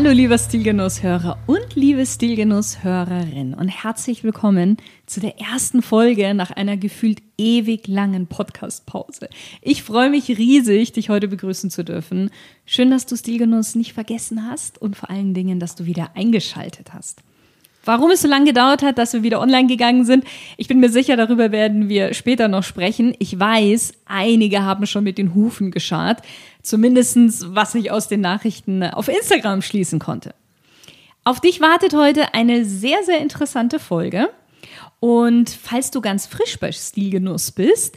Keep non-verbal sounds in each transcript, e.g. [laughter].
Hallo lieber Stilgenusshörer und liebe Stilgenusshörerin und herzlich willkommen zu der ersten Folge nach einer gefühlt ewig langen Podcast-Pause. Ich freue mich riesig, dich heute begrüßen zu dürfen. Schön, dass du Stilgenuss nicht vergessen hast und vor allen Dingen, dass du wieder eingeschaltet hast. Warum es so lange gedauert hat, dass wir wieder online gegangen sind, ich bin mir sicher, darüber werden wir später noch sprechen. Ich weiß, einige haben schon mit den Hufen geschart. Zumindestens, was ich aus den Nachrichten auf Instagram schließen konnte. Auf dich wartet heute eine sehr, sehr interessante Folge. Und falls du ganz frisch bei Stilgenuss bist,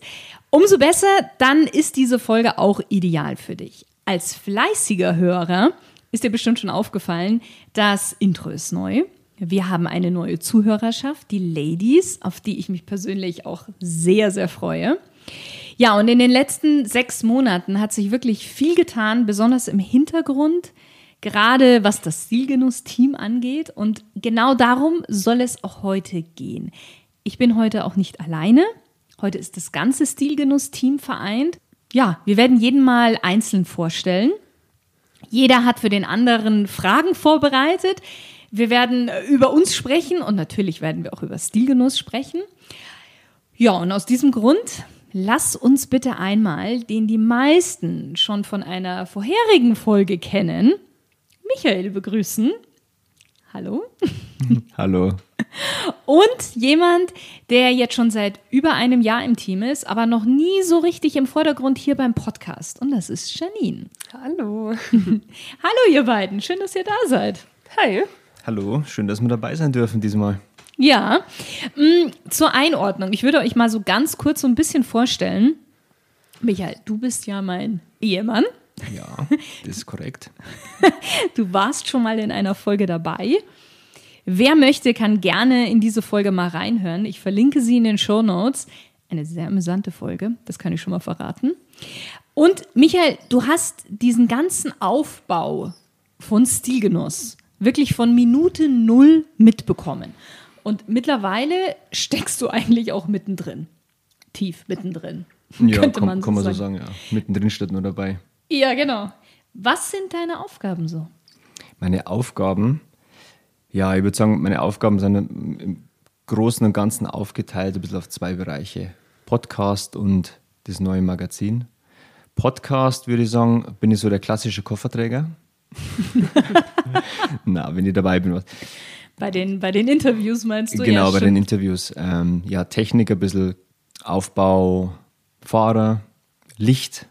umso besser, dann ist diese Folge auch ideal für dich. Als fleißiger Hörer ist dir bestimmt schon aufgefallen, das Intro ist neu. Wir haben eine neue Zuhörerschaft, die Ladies, auf die ich mich persönlich auch sehr, sehr freue. Ja, und in den letzten sechs Monaten hat sich wirklich viel getan, besonders im Hintergrund, gerade was das Stilgenuss-Team angeht. Und genau darum soll es auch heute gehen. Ich bin heute auch nicht alleine. Heute ist das ganze Stilgenuss-Team vereint. Ja, wir werden jeden mal einzeln vorstellen. Jeder hat für den anderen Fragen vorbereitet. Wir werden über uns sprechen und natürlich werden wir auch über Stilgenuss sprechen. Ja, und aus diesem Grund lass uns bitte einmal, den die meisten schon von einer vorherigen Folge kennen, Michael begrüßen. Hallo. [laughs] Hallo. Und jemand, der jetzt schon seit über einem Jahr im Team ist, aber noch nie so richtig im Vordergrund hier beim Podcast. Und das ist Janine. Hallo. [laughs] Hallo, ihr beiden. Schön, dass ihr da seid. Hi. Hallo, schön, dass wir dabei sein dürfen diesmal. Ja, mm, zur Einordnung. Ich würde euch mal so ganz kurz so ein bisschen vorstellen. Michael, du bist ja mein Ehemann. Ja, das ist korrekt. [laughs] Du warst schon mal in einer Folge dabei. Wer möchte, kann gerne in diese Folge mal reinhören. Ich verlinke sie in den Show Notes. Eine sehr amüsante Folge, das kann ich schon mal verraten. Und Michael, du hast diesen ganzen Aufbau von Stilgenuss wirklich von Minute null mitbekommen. Und mittlerweile steckst du eigentlich auch mittendrin. Tief mittendrin. Ja, könnte man, so, kann man sagen. so sagen, ja. Mittendrin steht nur dabei. Ja, genau. Was sind deine Aufgaben so? Meine Aufgaben, ja, ich würde sagen, meine Aufgaben sind im Großen und Ganzen aufgeteilt, ein bisschen auf zwei Bereiche. Podcast und das neue Magazin. Podcast, würde ich sagen, bin ich so der klassische Kofferträger. [laughs] [laughs] Na, wenn ich dabei bin. Bei den, bei den Interviews meinst du? Genau, ja, bei stimmt. den Interviews. Ähm, ja, Technik, ein bisschen Aufbau, Fahrer, Licht.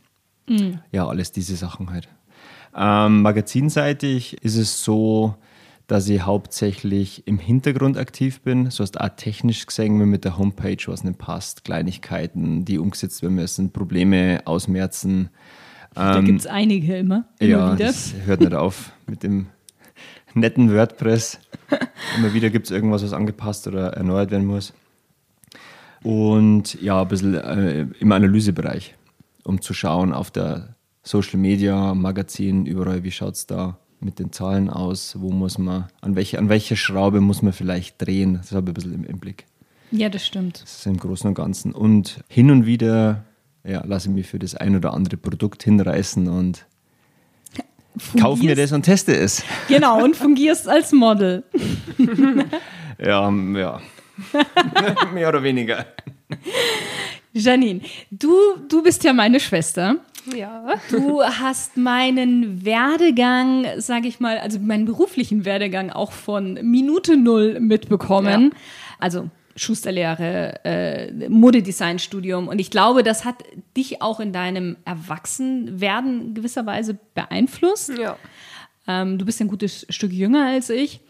Mhm. Ja, alles diese Sachen halt. Ähm, magazinseitig ist es so, dass ich hauptsächlich im Hintergrund aktiv bin. So hast auch technisch gesehen, wenn mit der Homepage was nicht passt, Kleinigkeiten, die umgesetzt werden müssen, Probleme ausmerzen. Da ähm, gibt es einige immer. immer ja, wieder. das hört nicht auf mit dem netten WordPress. immer wieder gibt es irgendwas, was angepasst oder erneuert werden muss. Und ja, ein bisschen äh, im Analysebereich, um zu schauen auf der Social Media, Magazin, überall, wie schaut es da mit den Zahlen aus, wo muss man, an welcher an welche Schraube muss man vielleicht drehen. Das habe ich ein bisschen im, im Blick. Ja, das stimmt. Das ist im Großen und Ganzen. Und hin und wieder ja, lasse mich für das ein oder andere Produkt hinreißen und kauf mir das und teste es. Genau, und fungierst als Model. [laughs] ja, ja. [laughs] Mehr oder weniger. Janine, du, du bist ja meine Schwester. Ja. Du hast meinen Werdegang, sage ich mal, also meinen beruflichen Werdegang auch von Minute Null mitbekommen. Ja. Also Schusterlehre, äh, Modedesignstudium. Und ich glaube, das hat dich auch in deinem Erwachsenwerden gewisserweise beeinflusst. Ja. Ähm, du bist ein gutes Stück jünger als ich.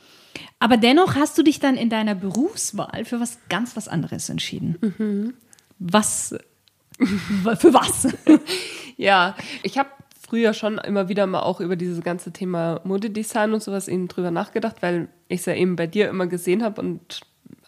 Aber dennoch hast du dich dann in deiner Berufswahl für was ganz was anderes entschieden. Mhm. Was? für was? [laughs] ja, ich habe früher schon immer wieder mal auch über dieses ganze Thema Modedesign und sowas eben drüber nachgedacht, weil ich es ja eben bei dir immer gesehen habe und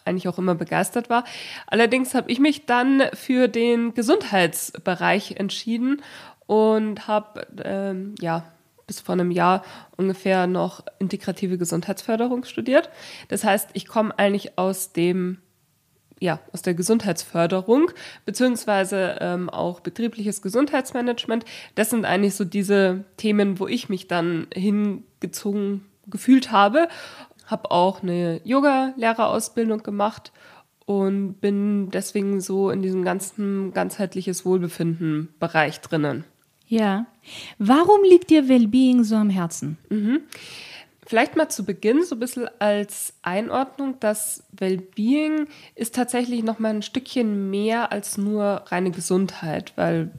eigentlich auch immer begeistert war. Allerdings habe ich mich dann für den Gesundheitsbereich entschieden und habe ähm, ja bis vor einem Jahr ungefähr noch integrative Gesundheitsförderung studiert. Das heißt, ich komme eigentlich aus dem ja, aus der Gesundheitsförderung, beziehungsweise ähm, auch betriebliches Gesundheitsmanagement. Das sind eigentlich so diese Themen, wo ich mich dann hingezogen gefühlt habe. Habe auch eine Yoga-Lehrerausbildung gemacht und bin deswegen so in diesem ganzen ganzheitliches Wohlbefinden-Bereich drinnen. Ja. Warum liegt dir Wellbeing so am Herzen? Mhm. Vielleicht mal zu Beginn so ein bisschen als Einordnung, dass Wellbeing ist tatsächlich noch mal ein Stückchen mehr als nur reine Gesundheit, weil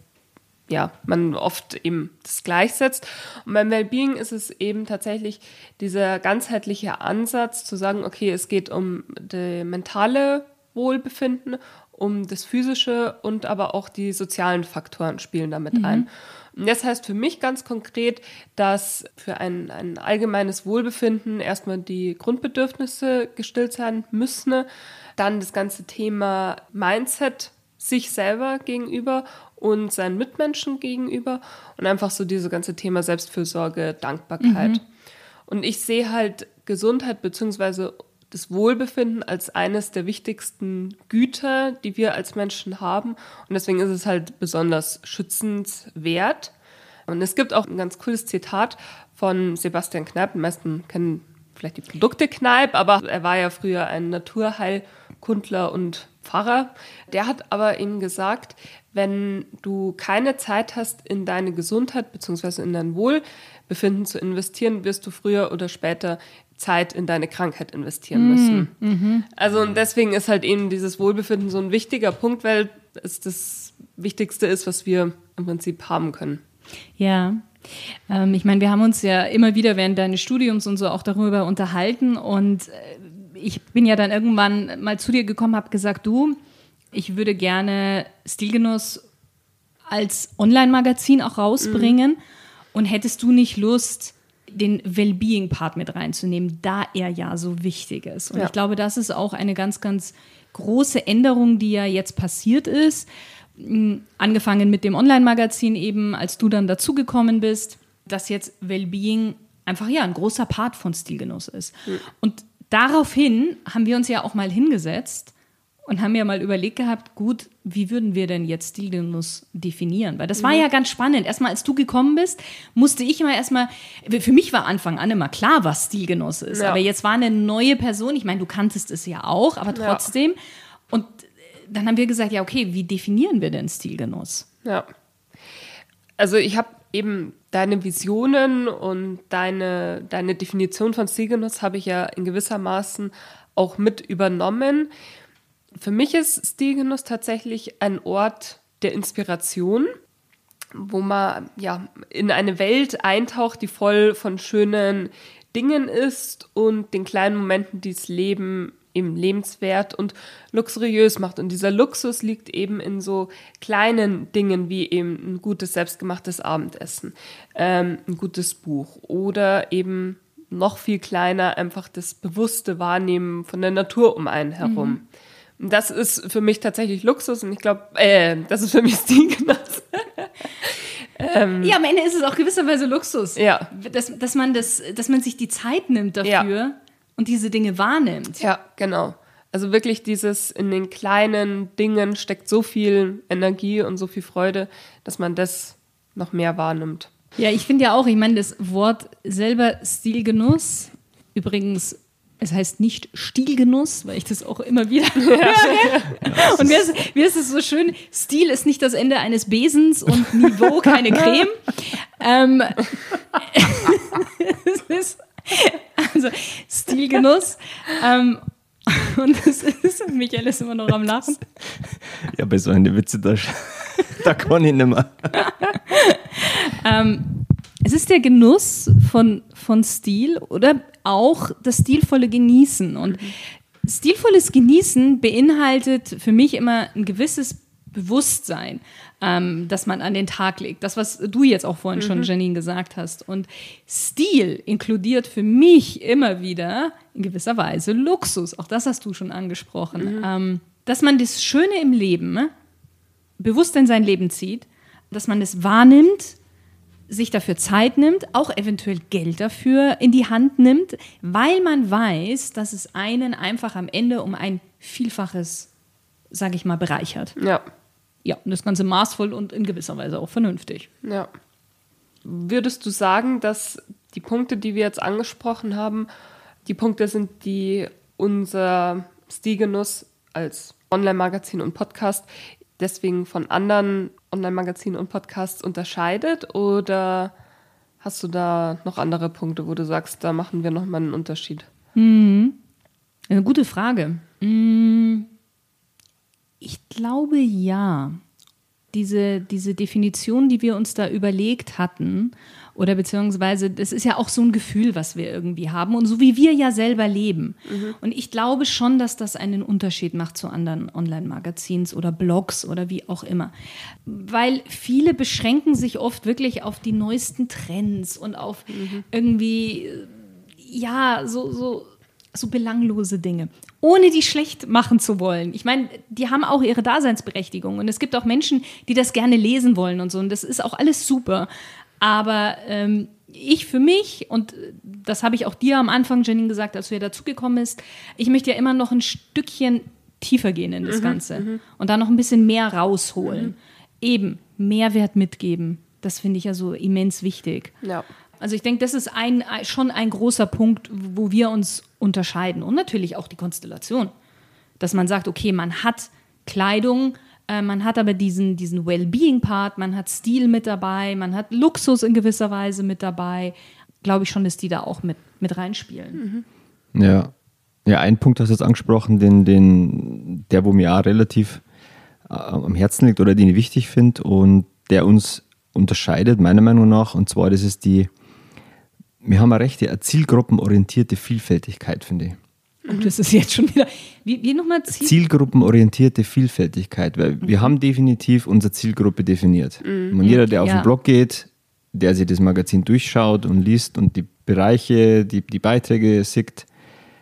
ja, man oft eben das gleichsetzt. Und beim Wellbeing ist es eben tatsächlich dieser ganzheitliche Ansatz zu sagen, okay, es geht um das mentale Wohlbefinden, um das physische und aber auch die sozialen Faktoren spielen damit mhm. ein. Und das heißt für mich ganz konkret, dass für ein, ein allgemeines Wohlbefinden erstmal die Grundbedürfnisse gestillt sein müssen, dann das ganze Thema Mindset sich selber gegenüber und seinen Mitmenschen gegenüber und einfach so dieses ganze Thema Selbstfürsorge, Dankbarkeit. Mhm. Und ich sehe halt Gesundheit beziehungsweise das Wohlbefinden als eines der wichtigsten Güter, die wir als Menschen haben. Und deswegen ist es halt besonders schützenswert. Und es gibt auch ein ganz cooles Zitat von Sebastian Kneipp. Die meisten kennen vielleicht die Produkte Kneipp, aber er war ja früher ein Naturheilkundler und Pfarrer. Der hat aber eben gesagt, wenn du keine Zeit hast, in deine Gesundheit bzw. in dein Wohlbefinden zu investieren, wirst du früher oder später Zeit in deine Krankheit investieren müssen. Mm, mhm. Also und deswegen ist halt eben dieses Wohlbefinden so ein wichtiger Punkt, weil es das Wichtigste ist, was wir im Prinzip haben können. Ja. Ähm, ich meine, wir haben uns ja immer wieder während deines Studiums und so auch darüber unterhalten und äh, ich bin ja dann irgendwann mal zu dir gekommen, habe gesagt, du, ich würde gerne Stilgenuss als Online-Magazin auch rausbringen mhm. und hättest du nicht Lust, den Wellbeing-Part mit reinzunehmen, da er ja so wichtig ist. Und ja. ich glaube, das ist auch eine ganz, ganz große Änderung, die ja jetzt passiert ist. Hm, angefangen mit dem Online-Magazin eben, als du dann dazugekommen bist, dass jetzt Wellbeing einfach ja ein großer Part von Stilgenuss ist. Mhm. Und daraufhin haben wir uns ja auch mal hingesetzt und haben ja mal überlegt gehabt, gut, wie würden wir denn jetzt Stilgenuss definieren? Weil das war mhm. ja ganz spannend. Erstmal, als du gekommen bist, musste ich immer erstmal, für mich war Anfang an immer klar, was Stilgenuss ist. Ja. Aber jetzt war eine neue Person, ich meine, du kanntest es ja auch, aber trotzdem. Ja. Und dann haben wir gesagt, ja, okay, wie definieren wir denn Stilgenuss? Ja. Also ich habe eben deine Visionen und deine, deine Definition von Stilgenuss habe ich ja in gewisser Maßen auch mit übernommen. Für mich ist Stilgenuss tatsächlich ein Ort der Inspiration, wo man ja in eine Welt eintaucht, die voll von schönen Dingen ist und den kleinen Momenten, die das Leben eben lebenswert und luxuriös macht. Und dieser Luxus liegt eben in so kleinen Dingen wie eben ein gutes selbstgemachtes Abendessen, ähm, ein gutes Buch oder eben noch viel kleiner einfach das bewusste Wahrnehmen von der Natur um einen herum. Mhm. Das ist für mich tatsächlich Luxus und ich glaube, äh, das ist für mich Stilgenuss. [laughs] ähm, ja, am Ende ist es auch gewisserweise Luxus. Ja. Dass, dass, man das, dass man sich die Zeit nimmt dafür ja. Und diese Dinge wahrnimmt. Ja, genau. Also wirklich dieses in den kleinen Dingen steckt so viel Energie und so viel Freude, dass man das noch mehr wahrnimmt. Ja, ich finde ja auch, ich meine, das Wort selber Stilgenuss, übrigens es heißt nicht Stilgenuss, weil ich das auch immer wieder [laughs] höre. Ja. [laughs] Und mir ist, mir ist es so schön, Stil ist nicht das Ende eines Besens und Niveau keine Creme. [laughs] ähm, ist, also Stilgenuss. Ähm, und das ist, Michael ist immer noch am Lachen. Ja, bei so einer Witze, da, da kann ich nicht mehr. ähm, es ist der Genuss von, von Stil oder auch das stilvolle Genießen. Und mhm. stilvolles Genießen beinhaltet für mich immer ein gewisses Bewusstsein. Ähm, das man an den Tag legt. Das, was du jetzt auch vorhin schon, Janine, gesagt hast. Und Stil inkludiert für mich immer wieder in gewisser Weise Luxus. Auch das hast du schon angesprochen. Ähm, dass man das Schöne im Leben ne, bewusst in sein Leben zieht, dass man es wahrnimmt, sich dafür Zeit nimmt, auch eventuell Geld dafür in die Hand nimmt, weil man weiß, dass es einen einfach am Ende um ein Vielfaches, sage ich mal, bereichert. Ja, Ja, und das Ganze maßvoll und in gewisser Weise auch vernünftig. ja. Würdest du sagen, dass die Punkte, die wir jetzt angesprochen haben, die Punkte sind, die unser Stilgenuss als Online-Magazin und Podcast deswegen von anderen Online-Magazinen und Podcasts unterscheidet? Oder hast du da noch andere Punkte, wo du sagst, da machen wir nochmal einen Unterschied? Eine gute Frage. Mm, Ich glaube ja. Diese, diese Definition, die wir uns da überlegt hatten, oder beziehungsweise, das ist ja auch so ein Gefühl, was wir irgendwie haben und so wie wir ja selber leben. Und ich glaube schon, dass das einen Unterschied macht zu anderen Online-Magazins oder Blogs oder wie auch immer. Weil viele beschränken sich oft wirklich auf die neuesten Trends und auf irgendwie ja, so, so, so belanglose Dinge. Ohne die schlecht machen zu wollen. Ich meine, die haben auch ihre Daseinsberechtigung. Und es gibt auch Menschen, die das gerne lesen wollen und so. Und das ist auch alles super. Aber ähm, ich für mich, und das habe ich auch dir am Anfang, Janine, gesagt, als du ja dazugekommen bist, ich möchte ja immer noch ein Stückchen tiefer gehen in das Ganze und da noch ein bisschen mehr rausholen. Eben Mehrwert mitgeben. Das finde ich ja so immens wichtig. Ja. Also ich denke, das ist ein- schon ein großer Punkt, wo wir uns unterscheiden. Und natürlich auch die Konstellation. Dass man sagt, okay, man hat Kleidung, äh, man hat aber diesen, diesen Wellbeing-Part, man hat Stil mit dabei, man hat Luxus in gewisser Weise mit dabei. Glaube ich schon, dass die da auch mit, mit reinspielen. Ja. Ja, ein Punkt hast du jetzt angesprochen, den, den, der, wo mir auch relativ äh, am Herzen liegt oder den ich wichtig finde und der uns unterscheidet, meiner Meinung nach, und zwar das ist die, wir haben eine rechte, eine zielgruppenorientierte Vielfältigkeit, finde ich. Und das ist jetzt schon wieder. Wie, wie nochmal Ziel? Zielgruppenorientierte Vielfältigkeit, weil wir haben definitiv unsere Zielgruppe definiert. Und jeder, der auf Ja. den Blog geht, der sich das Magazin durchschaut und liest und die Bereiche, die, die Beiträge sieht,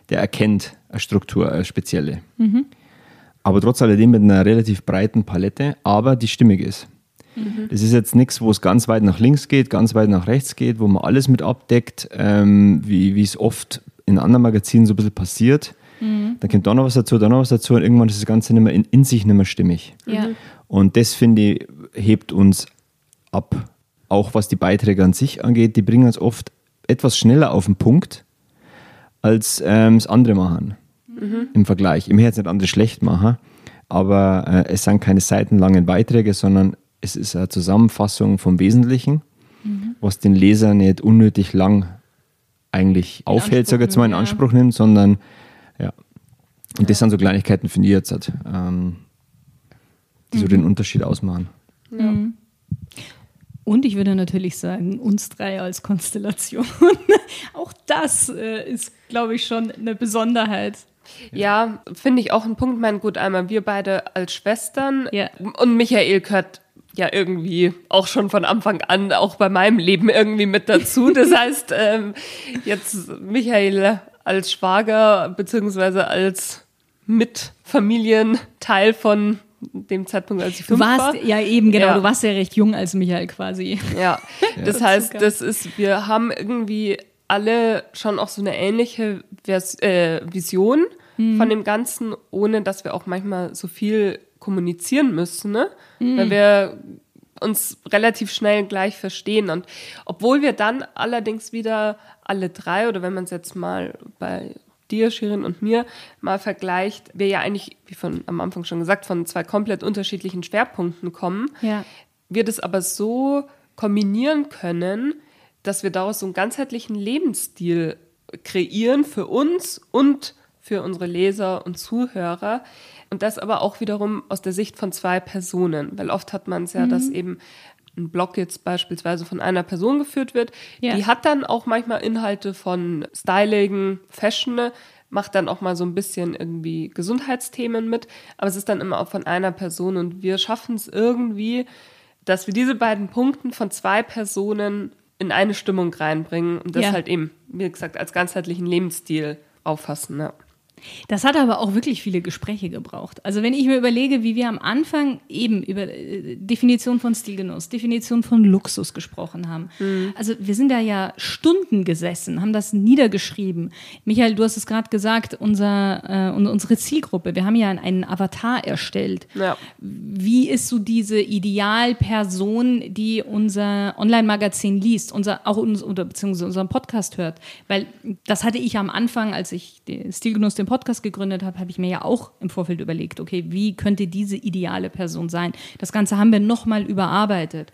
der erkennt eine Struktur, eine spezielle. Aber trotz alledem mit einer relativ breiten Palette, aber die stimmig ist. Das ist jetzt nichts, wo es ganz weit nach links geht, ganz weit nach rechts geht, wo man alles mit abdeckt, ähm, wie, wie es oft in anderen Magazinen so ein bisschen passiert. Dann kommt da noch was dazu, da noch was dazu und irgendwann ist das Ganze nicht mehr in, in sich nicht mehr stimmig. Ja. Und das, finde ich, hebt uns ab. Auch was die Beiträge an sich angeht, die bringen uns oft etwas schneller auf den Punkt, als ähm, es andere machen. Im Vergleich. Ich möchte jetzt nicht andere schlecht machen, aber äh, es sind keine seitenlangen Beiträge, sondern es ist eine Zusammenfassung vom Wesentlichen, was den Leser nicht unnötig lang eigentlich aufhält, sage ich jetzt mal, in Anspruch Anspruch nimmt, sondern ja. Und das sind so Kleinigkeiten, finde ich jetzt, halt, ähm, die so den Unterschied ausmachen. Und ich würde natürlich sagen, uns drei als Konstellation. [laughs] auch das äh, ist, glaube ich, schon eine Besonderheit. Ja, finde ich auch ein Punkt. Mein gut, einmal wir beide als Schwestern Ja. und Michael gehört ja irgendwie auch schon von Anfang an auch bei meinem Leben irgendwie mit dazu. Das [laughs] heißt, ähm, jetzt Michael als Schwager beziehungsweise als Mitfamilienteil von dem Zeitpunkt, als ich Du fünf war. warst ja eben, genau, Ja. du warst ja recht jung als Michael quasi. Ja, [laughs] das heißt, das ist, wir haben irgendwie alle schon auch so eine ähnliche Vers äh, Vision von dem Ganzen, ohne dass wir auch manchmal so viel kommunizieren müssen, ne? Weil wir uns relativ schnell gleich verstehen. Und obwohl wir dann allerdings wieder alle drei, oder wenn man es jetzt mal bei dir, Shirin und mir mal vergleicht, wir ja eigentlich, wie von am Anfang schon gesagt, von zwei komplett unterschiedlichen Schwerpunkten kommen Ja. wir das aber so kombinieren können, dass wir daraus so einen ganzheitlichen Lebensstil kreieren für uns und für unsere Leser und Zuhörer. Und das aber auch wiederum aus der Sicht von zwei Personen, weil oft hat man es ja, dass eben ein Blog jetzt beispielsweise von einer Person geführt wird. Ja. Die hat dann auch manchmal Inhalte von Styling, Fashion, macht dann auch mal so ein bisschen irgendwie Gesundheitsthemen mit, aber es ist dann immer auch von einer Person und wir schaffen es irgendwie, dass wir diese beiden Punkte von zwei Personen in eine Stimmung reinbringen und das Ja. halt eben, wie gesagt, als ganzheitlichen Lebensstil auffassen. Ja. Das hat aber auch wirklich viele Gespräche gebraucht. Also wenn ich mir überlege, wie wir am Anfang eben über äh, Definition von Stilgenuss, Definition von Luxus gesprochen haben. Also wir sind da ja Stunden gesessen, haben das niedergeschrieben. Michael, du hast es gerade gesagt, unser, äh, unsere Zielgruppe, wir haben ja einen Avatar erstellt. Ja. Wie ist so diese Idealperson, die unser Online-Magazin liest, unser, auch uns, oder beziehungsweise unseren Podcast hört? Weil das hatte ich am Anfang, als ich den Stilgenuss, den Podcast gegründet habe, habe ich mir ja auch im Vorfeld überlegt, okay, wie könnte diese ideale Person sein? Das Ganze haben wir nochmal überarbeitet.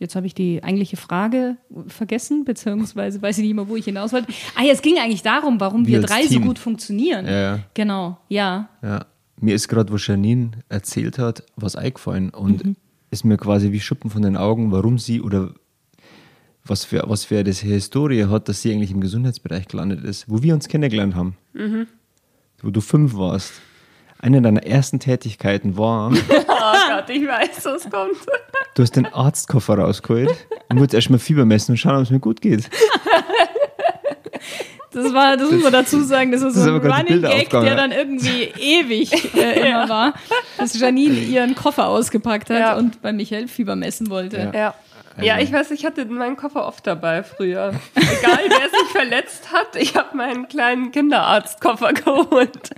Jetzt habe ich die eigentliche Frage vergessen, beziehungsweise weiß ich nicht mehr, wo ich hinaus wollte. Ah, ja, es ging eigentlich darum, warum Wir wir drei so Team. gut funktionieren. Ja, ja. Genau, ja. Ja. Mir ist gerade, wo Janine erzählt hat, was eingefallen und Mhm. ist mir quasi wie Schuppen von den Augen, warum sie oder was für, was für eine Historie hat, dass sie eigentlich im Gesundheitsbereich gelandet ist, wo wir uns kennengelernt haben. Mhm. Wo du fünf warst. Eine deiner ersten Tätigkeiten war, [laughs] Oh Gott, ich weiß, was kommt. [laughs] du hast den Arztkoffer rausgeholt und wolltest erstmal Fieber messen und schauen, ob es mir gut geht. Das war, das muss man dazu sagen, das ist Das so ein Running Gag, der ja. dann irgendwie ewig äh, [laughs] immer war, dass Janine ihren Koffer ausgepackt hat Ja. und bei Michael Fieber messen wollte. Ja. Ja, ich weiß, ich hatte meinen Koffer oft dabei früher. Egal, wer [laughs] sich verletzt hat, ich habe meinen kleinen Kinderarztkoffer geholt.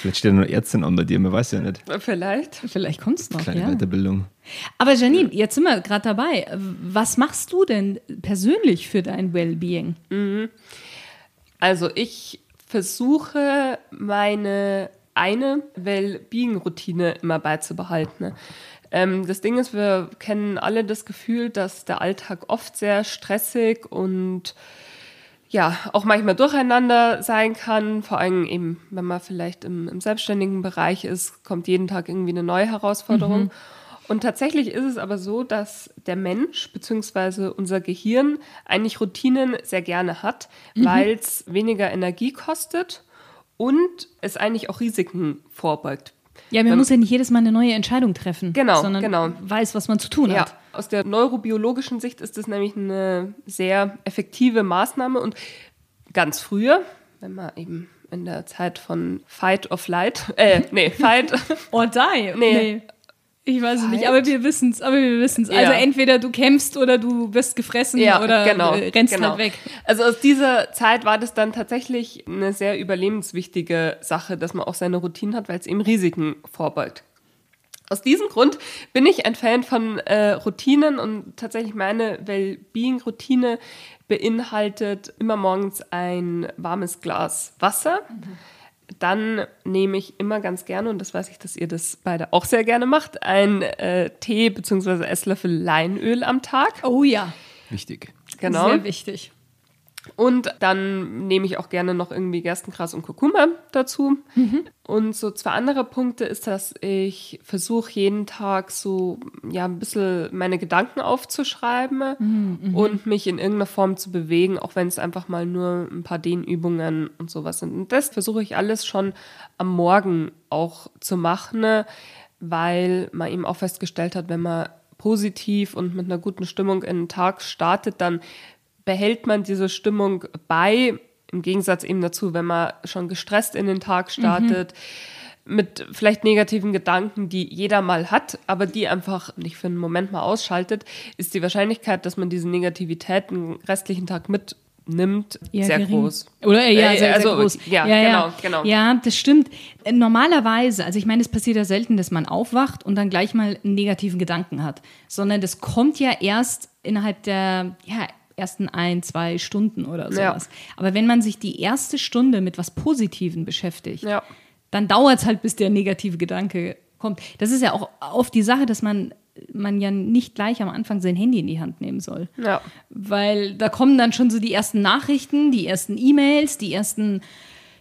Vielleicht steht noch Ärztin an bei dir, man weiß ja nicht. Vielleicht. Vielleicht kommt es noch, Kleine ja. Weiterbildung. Aber Janine, jetzt sind wir gerade dabei. Was machst du denn persönlich für dein Wellbeing? Also ich versuche meine eine Wellbeing-Routine immer beizubehalten. Ähm, das Ding ist, wir kennen alle das Gefühl, dass der Alltag oft sehr stressig und ja, auch manchmal durcheinander sein kann. Vor allem eben, wenn man vielleicht im, im selbstständigen Bereich ist, kommt jeden Tag irgendwie eine neue Herausforderung. Und tatsächlich ist es aber so, dass der Mensch bzw. unser Gehirn eigentlich Routinen sehr gerne hat, weil es weniger Energie kostet und es eigentlich auch Risiken vorbeugt. Ja, man Ähm, muss ja nicht jedes Mal eine neue Entscheidung treffen, Genau, sondern genau. weiß, was man zu tun Ja, hat. aus der neurobiologischen Sicht ist das nämlich eine sehr effektive Maßnahme und ganz früher, wenn man eben in der Zeit von Fight or Flight, äh, nee, [laughs] Fight, Or die. Nee. Ich weiß es nicht, aber wir wissen es, aber wir wissen es. Also Ja. entweder du kämpfst oder du wirst gefressen ja, oder genau, äh, rennst genau. halt weg. Also aus dieser Zeit war das dann tatsächlich eine sehr überlebenswichtige Sache, dass man auch seine Routinen hat, weil es eben Risiken vorbeugt. Aus diesem Grund bin ich ein Fan von äh, Routinen und tatsächlich meine Wellbeing-Routine beinhaltet immer morgens ein warmes Glas Wasser. Dann nehme ich immer ganz gerne, und das weiß ich, dass ihr das beide auch sehr gerne macht, ein äh, Tee bzw. Esslöffel Leinöl am Tag. Oh ja, Wichtig. Genau. sehr wichtig. Und dann nehme ich auch gerne noch irgendwie Gerstengras und Kurkuma dazu. Und so zwei andere Punkte ist, dass ich versuche jeden Tag so ja ein bisschen meine Gedanken aufzuschreiben und mich in irgendeiner Form zu bewegen, auch wenn es einfach mal nur ein paar Dehnübungen und sowas sind. Und das versuche ich alles schon am Morgen auch zu machen, weil man eben auch festgestellt hat, wenn man positiv und mit einer guten Stimmung in den Tag startet, dann behält man diese Stimmung bei, im Gegensatz eben dazu, wenn man schon gestresst in den Tag startet, mit vielleicht negativen Gedanken, die jeder mal hat, aber die einfach nicht für einen Moment mal ausschaltet, ist die Wahrscheinlichkeit, dass man diese Negativität den restlichen Tag mitnimmt, Ja, sehr gering. groß. Oder ja, Äh, sehr, also, sehr groß. ja, genau, genau. Ja, das stimmt. Normalerweise, also ich meine, es passiert ja selten, dass man aufwacht und dann gleich mal einen negativen Gedanken hat, sondern das kommt ja erst innerhalb der ja, ersten ein, zwei Stunden oder Ja. sowas. Aber wenn man sich die erste Stunde mit was Positiven beschäftigt, Ja. dann dauert es halt, bis der negative Gedanke kommt. Das ist ja auch oft die Sache, dass man, man ja nicht gleich am Anfang sein Handy in die Hand nehmen soll. Ja. Weil da kommen dann schon so die ersten Nachrichten, die ersten E-Mails, die ersten,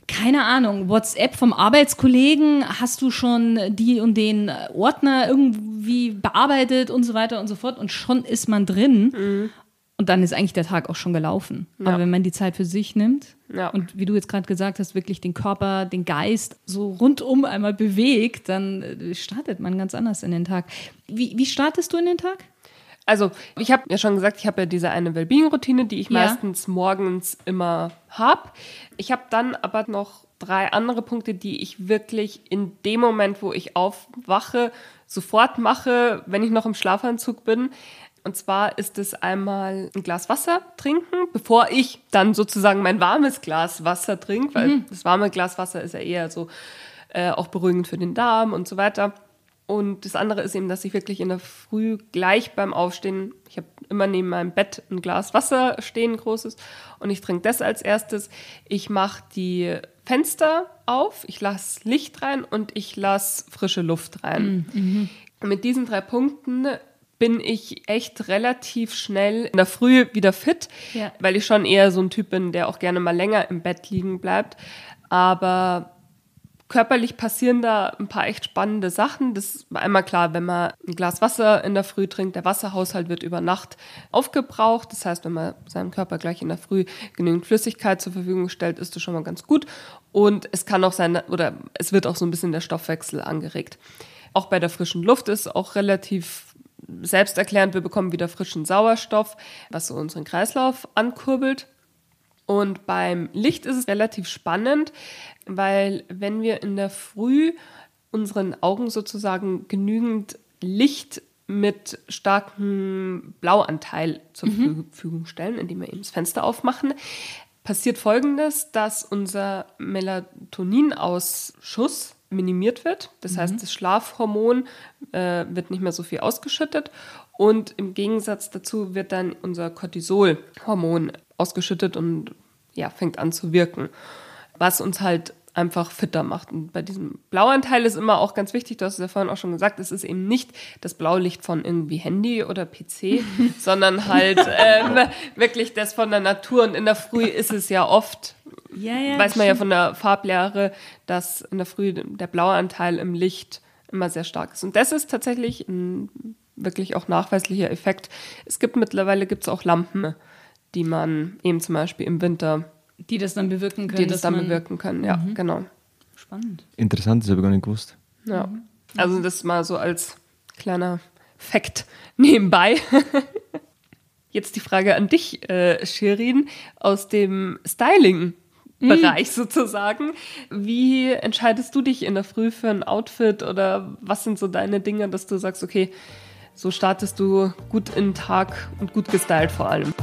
keine Ahnung, WhatsApp vom Arbeitskollegen, hast du schon die und den Ordner irgendwie bearbeitet und so weiter und so fort und schon ist man drin. Und dann ist eigentlich der Tag auch schon gelaufen. Ja. Aber wenn man die Zeit für sich nimmt Ja. und wie du jetzt gerade gesagt hast, wirklich den Körper, den Geist so rundum einmal bewegt, dann äh, startet man ganz anders in den Tag. Wie, wie startest du in den Tag? Also, ich habe ja schon gesagt, ich habe ja diese eine Wellbeing-Routine, die ich Ja. meistens morgens immer habe. Ich habe dann aber noch drei andere Punkte, die ich wirklich in dem Moment, wo ich aufwache, sofort mache, wenn ich noch im Schlafanzug bin. Und zwar ist es einmal ein Glas Wasser trinken, bevor ich dann sozusagen mein warmes Glas Wasser trinke, weil das warme Glas Wasser ist ja eher so äh, auch beruhigend für den Darm und so weiter. Und das andere ist eben, dass ich wirklich in der Früh gleich beim Aufstehen, ich habe immer neben meinem Bett ein Glas Wasser stehen, großes, und ich trinke das als erstes. Ich mache die Fenster auf, ich lasse Licht rein und ich lasse frische Luft rein. Mit diesen drei Punkten bin ich echt relativ schnell in der Früh wieder fit, Ja. weil ich schon eher so ein Typ bin, der auch gerne mal länger im Bett liegen bleibt. Aber körperlich passieren da ein paar echt spannende Sachen. Das ist einmal klar, wenn man ein Glas Wasser in der Früh trinkt, der Wasserhaushalt wird über Nacht aufgebraucht. Das heißt, wenn man seinem Körper gleich in der Früh genügend Flüssigkeit zur Verfügung stellt, ist das schon mal ganz gut. Und es kann auch sein, oder es wird auch so ein bisschen der Stoffwechsel angeregt. Auch bei der frischen Luft ist auch relativ selbsterklärend, wir bekommen wieder frischen Sauerstoff, was so unseren Kreislauf ankurbelt. Und beim Licht ist es relativ spannend, weil wenn wir in der Früh unseren Augen sozusagen genügend Licht mit starkem Blauanteil zur Verfügung stellen, indem wir eben das Fenster aufmachen, passiert Folgendes, dass unser Melatoninausschuss minimiert wird. Das heißt, das Schlafhormon äh, wird nicht mehr so viel ausgeschüttet und im Gegensatz dazu wird dann unser Cortisolhormon ausgeschüttet und ja, fängt an zu wirken, was uns halt einfach fitter macht. Und bei diesem Blauanteil ist immer auch ganz wichtig, du hast es ja vorhin auch schon gesagt, es ist eben nicht das Blaulicht von irgendwie Handy oder PC, [laughs] sondern halt ähm, wirklich das von der Natur. Und in der Früh ist es ja oft, Ja, ja. weiß man ja von der Farblehre, dass in der Früh der blaue Anteil im Licht immer sehr stark ist. Und das ist tatsächlich ein wirklich auch nachweislicher Effekt. Es gibt mittlerweile gibt's auch Lampen, die man eben zum Beispiel im Winter, die das dann bewirken können. die das dann bewirken können. Ja, genau. Spannend. Interessant, das habe ich gar nicht gewusst. Ja. Also das mal so als kleiner Fakt nebenbei. [laughs] Jetzt die Frage an dich, äh, Shirin, aus dem Styling-Bereich sozusagen. Wie entscheidest du dich in der Früh für ein Outfit oder was sind so deine Dinge, dass du sagst, okay, so startest du gut in den Tag und gut gestylt vor allem?